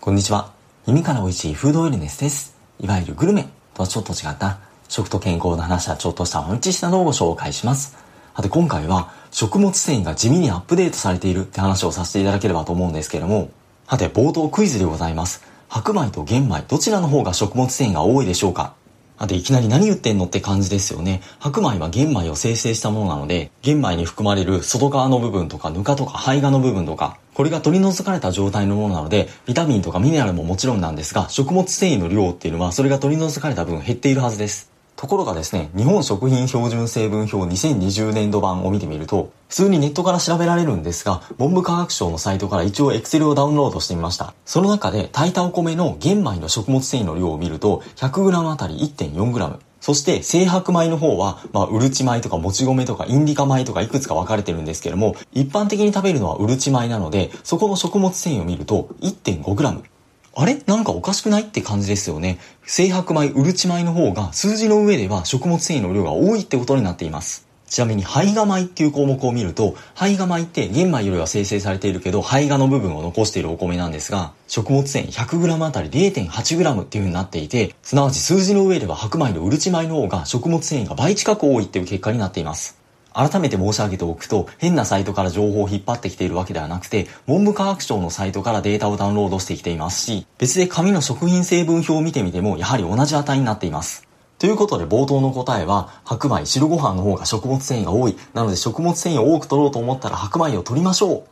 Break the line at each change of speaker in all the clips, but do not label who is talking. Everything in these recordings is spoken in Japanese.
こんにちは。耳から美味しいフードウェルネスです。いわゆるグルメとはちょっと違った食と健康の話やちょっとした豆知識などをご紹介します。さて今回は食物繊維が地味にアップデートされているって話をさせていただければと思うんですけれども、さて冒頭クイズでございます。白米と玄米どちらの方が食物繊維が多いでしょうか？あといきなり何言ってんのって感じですよね。白米は玄米を生成したものなので、玄米に含まれる外側の部分とかぬかとか胚芽の部分とか、これが取り除かれた状態のものなので、ビタミンとかミネラルももちろんなんですが、食物繊維の量っていうのはそれが取り除かれた分減っているはずです。ところがですね、日本食品標準成分表2020年度版を見てみると、普通にネットから調べられるんですが、文部科学省のサイトから一応 Excel をダウンロードしてみました。その中で炊いたお米の玄米の食物繊維の量を見ると、100g あたり 1.4g。そして、精白米の方は、まあ、うるち米とかもち米とかインディカ米とかいくつか分かれてるんですけども、一般的に食べるのはうるち米なので、そこの食物繊維を見ると 1.5g。あれ？なんかおかしくない？って感じですよね。精白米、うるち米の方が数字の上では食物繊維の量が多いってことになっています。ちなみに胚芽米っていう項目を見ると、胚芽米って玄米よりは生成されているけど、胚芽の部分を残しているお米なんですが、食物繊維 100g あたり 0.8g っていう風になっていて、すなわち数字の上では白米のうるち米の方が食物繊維が倍近く多いっていう結果になっています。改めて申し上げておくと、変なサイトから情報を引っ張ってきているわけではなくて、文部科学省のサイトからデータをダウンロードしてきていますし、別で紙の食品成分表を見てみても、やはり同じ値になっています。ということで冒頭の答えは、白米、白ご飯の方が食物繊維が多い。なので食物繊維を多く取ろうと思ったら白米を取りましょう。っ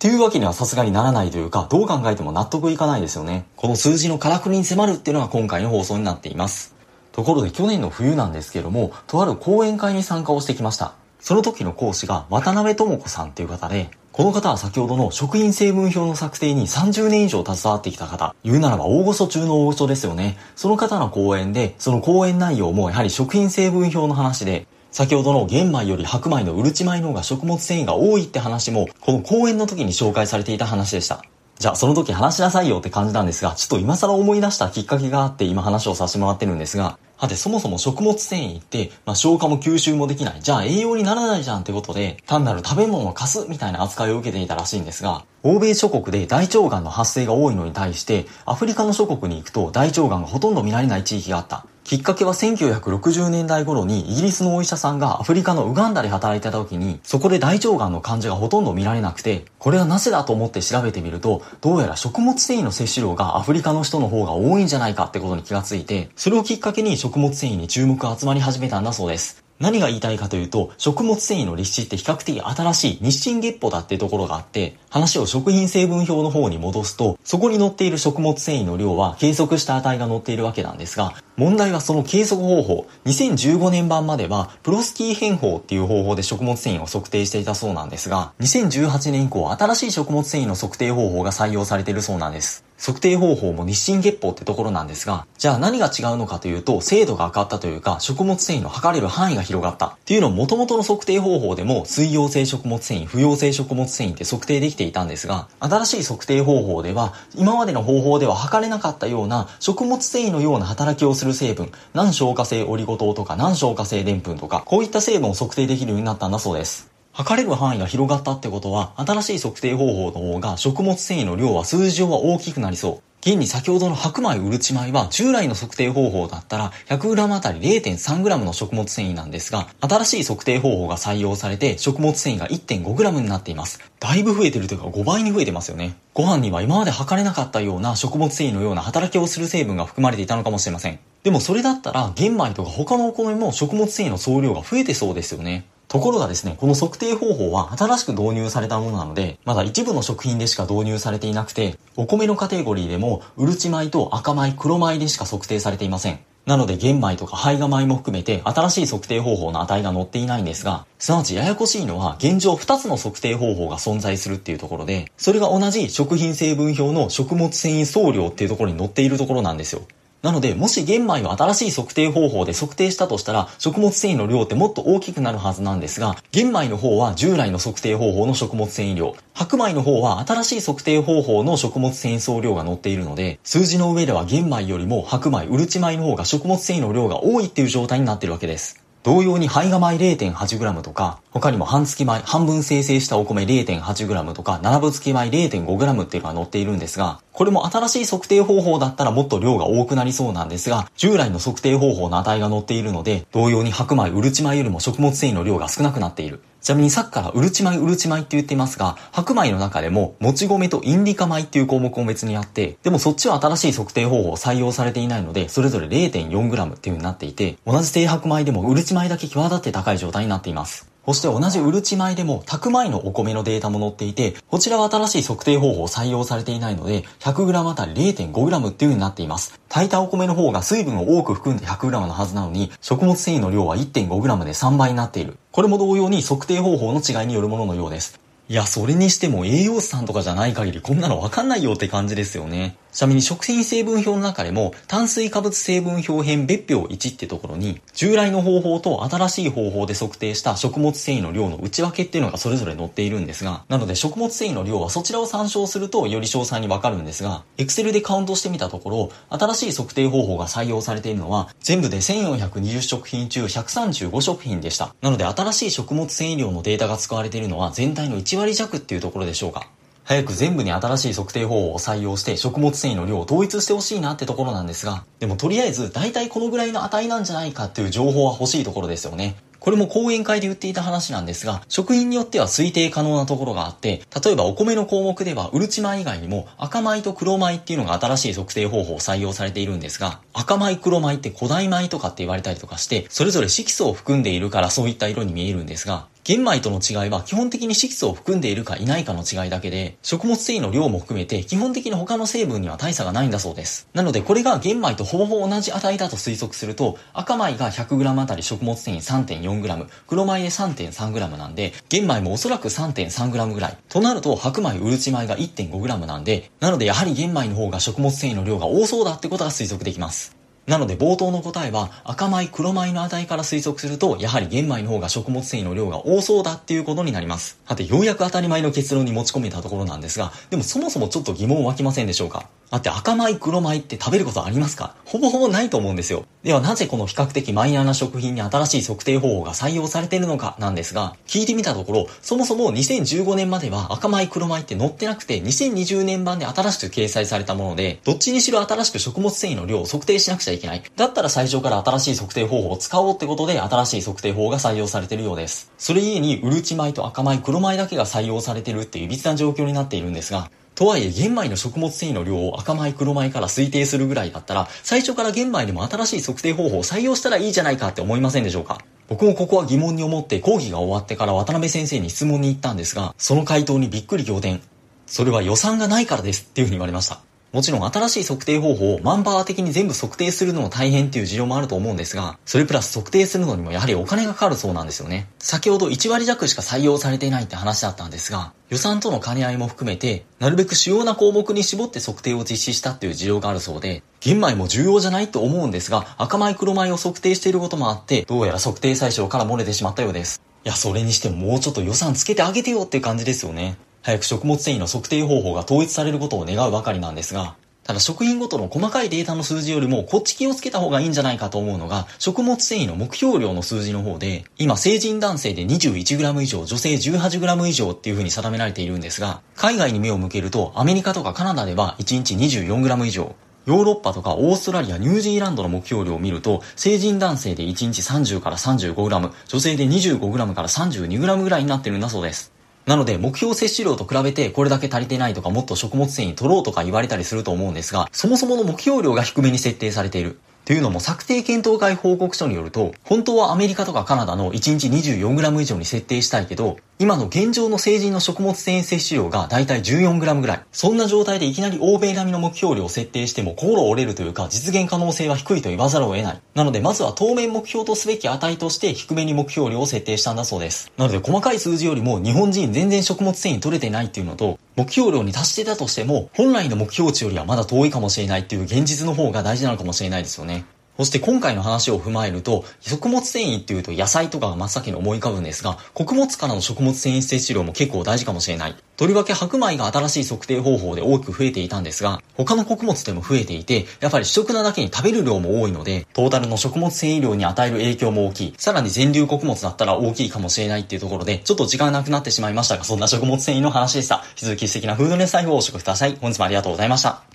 ていうわけにはさすがにならないというか、どう考えても納得いかないですよね。この数字のからくりに迫るっていうのが今回の放送になっています。ところで去年の冬なんですけども、とある講演会に参加をしてきました。その時の講師が渡辺智子さんっていう方で、この方は先ほどの食品成分表の策定に30年以上携わってきた方、言うならば大御所中の大御所ですよね。その方の講演で、その講演内容もやはり食品成分表の話で、先ほどの玄米より白米のうるち米の方が食物繊維が多いって話も、この講演の時に紹介されていた話でした。じゃあその時話しなさいよって感じなんですが、ちょっと今更思い出したきっかけがあって今話をさせてもらってるんですが、はて、そもそも食物繊維って、まあ、消化も吸収もできない。じゃあ栄養にならないじゃんってことで、単なる食べ物を貸すみたいな扱いを受けていたらしいんですが、欧米諸国で大腸がんの発生が多いのに対して、アフリカの諸国に行くと大腸がんがほとんど見られない地域があった。きっかけは1960年代頃にイギリスのお医者さんがアフリカのウガンダで働いてた時に、そこで大腸がんの患者がほとんど見られなくて、これはなぜだと思って調べてみると、どうやら食物繊維の摂取量がアフリカの人の方が多いんじゃないかってことに気がついて、それをきっかけに食物繊維に注目が集まり始めたんだそうです。何が言いたいかというと、食物繊維の立地って比較的新しい日清月歩だっていうところがあって、話を食品成分表の方に戻すと、そこに載っている食物繊維の量は計測した値が載っているわけなんですが、問題はその計測方法、2015年版までは、プロスキー変法っていう方法で食物繊維を測定していたそうなんですが、2018年以降新しい食物繊維の測定方法が採用されているそうなんです。測定方法も日清月報ってところなんですが、じゃあ何が違うのかというと、精度が上がったというか、食物繊維の測れる範囲が広がった。っていうのも元々の測定方法でも、水溶性食物繊維、不溶性食物繊維って測定できていたんですが、新しい測定方法では、今までの方法では測れなかったような食物繊維のような働きをする成分、難消化性オリゴ糖とか難消化性澱粉とか、こういった成分を測定できるようになったんだそうです。測れる範囲が広がったってことは、新しい測定方法の方が食物繊維の量は数字上は大きくなりそう。現に先ほどの白米うるち米は従来の測定方法だったら 100g あたり 0.3g の食物繊維なんですが、新しい測定方法が採用されて食物繊維が 1.5g になっています。だいぶ増えてるというか5倍に増えてますよね。ご飯には今まで測れなかったような食物繊維のような働きをする成分が含まれていたのかもしれません。でもそれだったら玄米とか他のお米も食物繊維の総量が増えてそうですよね。ところがですね、この測定方法は新しく導入されたものなので、まだ一部の食品でしか導入されていなくて、お米のカテゴリーでも、うるち米と赤米、黒米でしか測定されていません。なので玄米とか胚芽米も含めて新しい測定方法の値が載っていないんですが、すなわちややこしいのは現状2つの測定方法が存在するっていうところで、それが同じ食品成分表の食物繊維総量っていうところに載っているところなんですよ。なので、もし玄米を新しい測定方法で測定したとしたら、食物繊維の量ってもっと大きくなるはずなんですが、玄米の方は従来の測定方法の食物繊維量、白米の方は新しい測定方法の食物繊維総量が載っているので、数字の上では玄米よりも白米、うるち米の方が食物繊維の量が多いっていう状態になっているわけです。同様に胚芽米 0.8g とか、他にも半月米、半分生成したお米 0.8g とか、7分月米 0.5g っていうのが載っているんですが、これも新しい測定方法だったらもっと量が多くなりそうなんですが、従来の測定方法の値が載っているので、同様に白米、うるち米よりも食物繊維の量が少なくなっている。ちなみにさっきからうるち米うるち米って言っていますが、白米の中でも、もち米とインディカ米っていう項目を別にあって、でもそっちは新しい測定方法を採用されていないので、それぞれ 0.4g っていう風になっていて、同じ低白米でもうるち米だけ際立って高い状態になっています。そして同じうるち米でも、炊く前のお米のデータも載っていて、こちらは新しい測定方法を採用されていないので、100g あたり 0.5g っていう風になっています。炊いたお米の方が水分を多く含んで 100g のはずなのに、食物繊維の量は 1.5g で3倍になっている。これも同様に測定方法の違いによるもののようです。いや、それにしても栄養士さんとかじゃない限りこんなのわかんないよって感じですよね。ちなみに食品成分表の中でも炭水化物成分表編別表1ってところに従来の方法と新しい方法で測定した食物繊維の量の内訳っていうのがそれぞれ載っているんですが、なので食物繊維の量はそちらを参照するとより詳細にわかるんですが、Excel でカウントしてみたところ、新しい測定方法が採用されているのは全部で1420食品中135食品でした。なので新しい食物繊維量のデータが使われているのは全体の1割弱っていうところでしょうか。早く全部に新しい測定方法を採用して食物繊維の量を統一してほしいなってところなんですが、でもとりあえず大体このぐらいの値なんじゃないかっていう情報は欲しいところですよね。これも講演会で言っていた話なんですが、食品によっては推定可能なところがあって、例えばお米の項目では、うるち米以外にも赤米と黒米っていうのが新しい測定方法を採用されているんですが、赤米黒米って古代米とかって言われたりとかして、それぞれ色素を含んでいるからそういった色に見えるんですが、玄米との違いは基本的に色素を含んでいるかいないかの違いだけで、食物繊維の量も含めて基本的に他の成分には大差がないんだそうです。なのでこれが玄米とほぼほぼ同じ値だと推測すると、赤米が 100g あたり食物繊維 3.4g、黒米で 3.3g なんで、玄米もおそらく 3.3g ぐらい。となると白米うるち米が 1.5g なんで、なのでやはり玄米の方が食物繊維の量が多そうだってことが推測できます。なので冒頭の答えは赤米黒米の値から推測するとやはり玄米の方が食物繊維の量が多そうだっていうことになります。さてようやく当たり前の結論に持ち込めたところなんですがでもそもそもちょっと疑問湧きませんでしょうか？だって赤米黒米って食べることありますか？ほぼほぼないと思うんですよ。ではなぜこの比較的マイナーな食品に新しい測定方法が採用されているのかなんですが、聞いてみたところ、そもそも2015年までは赤米黒米って載ってなくて、2020年版で新しく掲載されたもので、どっちにしろ新しく食物繊維の量を測定しなくちゃいけない。だったら最初から新しい測定方法を使おうってことで、新しい測定法が採用されてるようです。それゆえに、うるち米と赤米黒米だけが採用されてるっていう歪な状況になっているんですが、とはいえ玄米の食物繊維の量を赤米黒米から推定するぐらいだったら、最初から玄米でも新しい測定方法を採用したらいいじゃないかって思いませんでしょうか？僕もここは疑問に思って講義が終わってから渡辺先生に質問に行ったんですが、その回答にびっくり仰天。それは予算がないからですっていうふうに言われました。もちろん新しい測定方法をマンパワー的に全部測定するのも大変っていう事情もあると思うんですが、それプラス測定するのにもやはりお金がかかるそうなんですよね。先ほど1割弱しか採用されていないって話だったんですが、予算との兼ね合いも含めて、なるべく主要な項目に絞って測定を実施したっていう事情があるそうで、玄米も重要じゃないと思うんですが、赤米黒米を測定していることもあって、どうやら測定対象から漏れてしまったようです。いや、それにしてももうちょっと予算つけてあげてよっていう感じですよね。早く食物繊維の測定方法が統一されることを願うばかりなんですが、ただ食品ごとの細かいデータの数字よりもこっち気をつけた方がいいんじゃないかと思うのが食物繊維の目標量の数字の方で今成人男性で 21g 以上女性 18g 以上っていう風に定められているんですが海外に目を向けるとアメリカとかカナダでは1日 24g 以上ヨーロッパとかオーストラリア、ニュージーランドの目標量を見ると、成人男性で1日30から 35g、女性で 25g から 32g ぐらいになってるんだそうです。なので、目標摂取量と比べてこれだけ足りてないとかもっと食物繊維取ろうとか言われたりすると思うんですが、そもそもの目標量が低めに設定されている。というのも策定検討会報告書によると、本当はアメリカとかカナダの1日 24g 以上に設定したいけど、今の現状の成人の食物繊維摂取量がだいたい 14g ぐらい。そんな状態でいきなり欧米並みの目標量を設定しても心折れるというか実現可能性は低いと言わざるを得ない。なのでまずは当面目標とすべき値として低めに目標量を設定したんだそうです。なので細かい数字よりも日本人全然食物繊維取れてないっていうのと、目標量に達していたとしても本来の目標値よりはまだ遠いかもしれないっていう現実の方が大事なのかもしれないですよね。そして今回の話を踏まえると、食物繊維っていうと野菜とかが真っ先に思い浮かぶんですが、穀物からの食物繊維摂取量も結構大事かもしれない。とりわけ白米が新しい測定方法で大きく増えていたんですが、他の穀物でも増えていて、やっぱり主食なだけに食べる量も多いので、トータルの食物繊維量に与える影響も大きい。さらに全粒穀物だったら大きいかもしれないっていうところで、ちょっと時間なくなってしまいましたが、そんな食物繊維の話でした。引き続き素敵なフードネス財布をお食ください。本日もありがとうございました。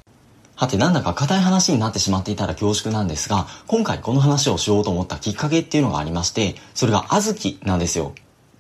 はて、なんだか硬い話になってしまっていたら恐縮なんですが、今回この話をしようと思ったきっかけっていうのがありまして、それが小豆なんですよ。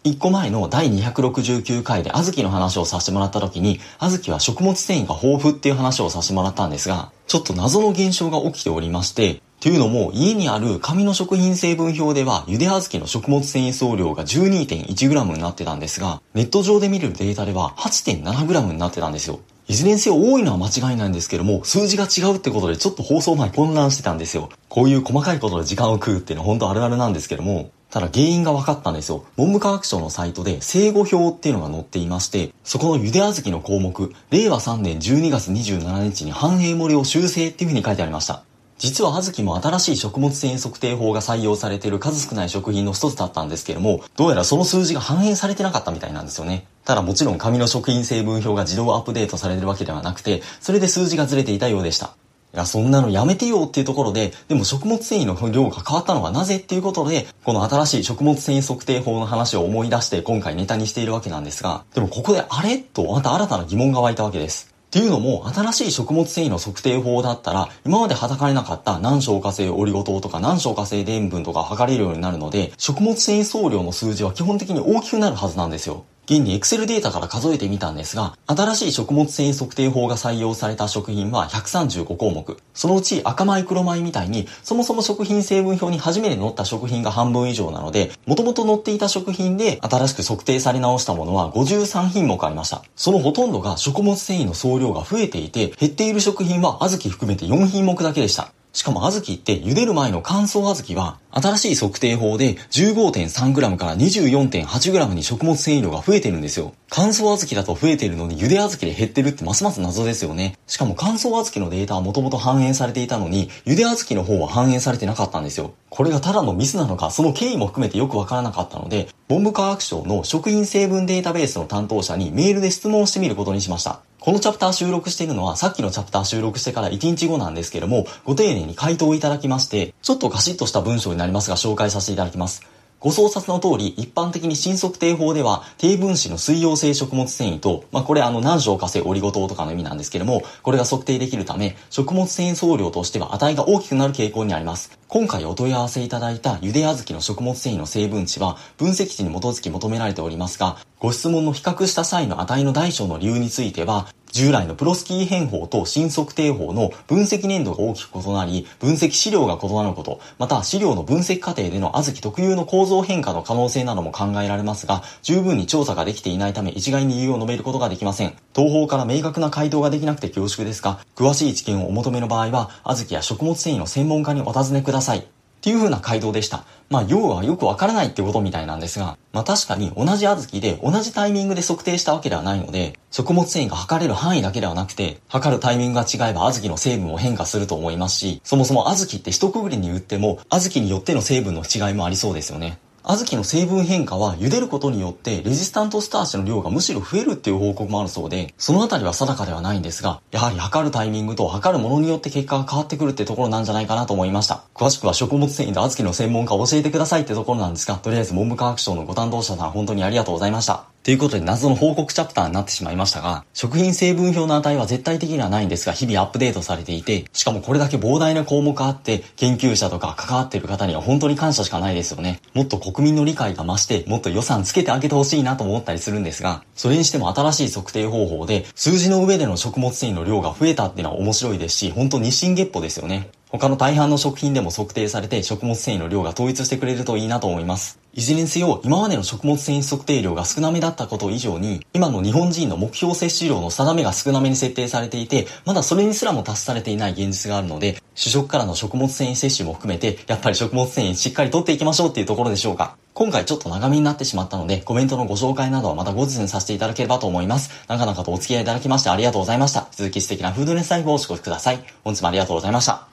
一個前の第269回で小豆の話をさせてもらった時に、小豆は食物繊維が豊富っていう話をさせてもらったんですが、ちょっと謎の現象が起きておりまして、というのも、家にある紙の食品成分表では、茹で小豆の食物繊維総量が 12.1g になってたんですが、ネット上で見るデータでは 8.7g になってたんですよ。いずれにせよ多いのは間違いないんですけども、数字が違うってことでちょっと放送前混乱してたんですよ。こういう細かいことで時間を食うっていうのは本当あるあるなんですけども、ただ原因が分かったんですよ。文部科学省のサイトで生後表っていうのが載っていまして、そこの茹で小豆の項目、令和3年12月27日に繁栄盛りを修正っていう風に書いてありました。実は小豆も新しい食物繊維測定法が採用されている数少ない食品の一つだったんですけれども、どうやらその数字が反映されてなかったみたいなんですよね。ただもちろん紙の食品成分表が自動アップデートされてるわけではなくて、それで数字がずれていたようでした。いや、そんなのやめてよっていうところで、でも食物繊維の量が変わったのはなぜっていうことで、この新しい食物繊維測定法の話を思い出して今回ネタにしているわけなんですが、でもここであれ？とまた新たな疑問が湧いたわけです。っていうのも、新しい食物繊維の測定法だったら、今まではたかれなかった難消化性オリゴ糖とか難消化性塩分とか測れるようになるので、食物繊維総量の数字は基本的に大きくなるはずなんですよ。現に Excel データから数えてみたんですが、新しい食物繊維測定法が採用された食品は135項目。そのうち赤米黒米みたいに、そもそも食品成分表に初めて載った食品が半分以上なので、元々載っていた食品で新しく測定され直したものは53品目ありました。そのほとんどが食物繊維の総量が増えていて、減っている食品は小豆含めて4品目だけでした。しかも小豆って茹でる前の乾燥小豆は新しい測定法で 15.3g から 24.8g に食物繊維量が増えてるんですよ。乾燥小豆だと増えてるのに茹で小豆で減ってるってますます謎ですよね。しかも乾燥小豆のデータはもともと反映されていたのに茹で小豆の方は反映されてなかったんですよ。これがただのミスなのか、その経緯も含めてよくわからなかったので、文部科学省の食品成分データベースの担当者にメールで質問してみることにしました。このチャプター収録しているのはさっきのチャプター収録してから1日後なんですけども、ご丁寧に回答をいただきまして、ちょっとガシッとした文章になりますが紹介させていただきます。ご創察の通り、一般的に新測定法では、低分子の水溶性食物繊維と、まあ、これあの、難消化性オリゴ糖とかの意味なんですけども、これが測定できるため、食物繊維総量としては値が大きくなる傾向にあります。今回お問い合わせいただいた茹で小豆の食物繊維の成分値は、分析値に基づき求められておりますが、ご質問の比較した際の値の大小の理由については、従来のプロスキー変法と新測定法の分析年度が大きく異なり、分析資料が異なること、また資料の分析過程での小豆特有の構造変化の可能性なども考えられますが、十分に調査ができていないため一概に理由を述べることができません。東方から明確な回答ができなくて恐縮ですが、詳しい知見をお求めの場合は、小豆や食物繊維の専門家にお尋ねください。っていう風な回答でした。まあ、要はよくわからないってことみたいなんですが、まあ確かに同じ小豆で同じタイミングで測定したわけではないので、食物繊維が測れる範囲だけではなくて、測るタイミングが違えば小豆の成分も変化すると思いますし、そもそも小豆って一括りに言っても、小豆によっての成分の違いもありそうですよね。小豆の成分変化は茹でることによってレジスタントスターチの量がむしろ増えるっていう報告もあるそうで、そのあたりは定かではないんですが、やはり測るタイミングと測るものによって結果が変わってくるってところなんじゃないかなと思いました。詳しくは食物繊維と小豆の専門家を教えてくださいってところなんですが、とりあえず文部科学省のご担当者さん本当にありがとうございました。ということで謎の報告チャプターになってしまいましたが、食品成分表の値は絶対的にはないんですが、日々アップデートされていて、しかもこれだけ膨大な項目あって、研究者とか関わっている方には本当に感謝しかないですよね。もっと国民の理解が増して、もっと予算つけてあげてほしいなと思ったりするんですが、それにしても新しい測定方法で、数字の上での食物繊維の量が増えたっていうのは面白いですし、本当日進月歩ですよね。他の大半の食品でも測定されて食物繊維の量が統一してくれるといいなと思います。いずれにせよ、今までの食物繊維測定量が少なめだったこと以上に、今の日本人の目標摂取量の定めが少なめに設定されていて、まだそれにすらも達されていない現実があるので、主食からの食物繊維摂取も含めて、やっぱり食物繊維しっかりとっていきましょうっていうところでしょうか。今回ちょっと長めになってしまったので、コメントのご紹介などはまた後日にさせていただければと思います。なかなかとお付き合いいただきましてありがとうございました。続き素敵なフードネスライフをお過ごしください。本日もありがとうございました。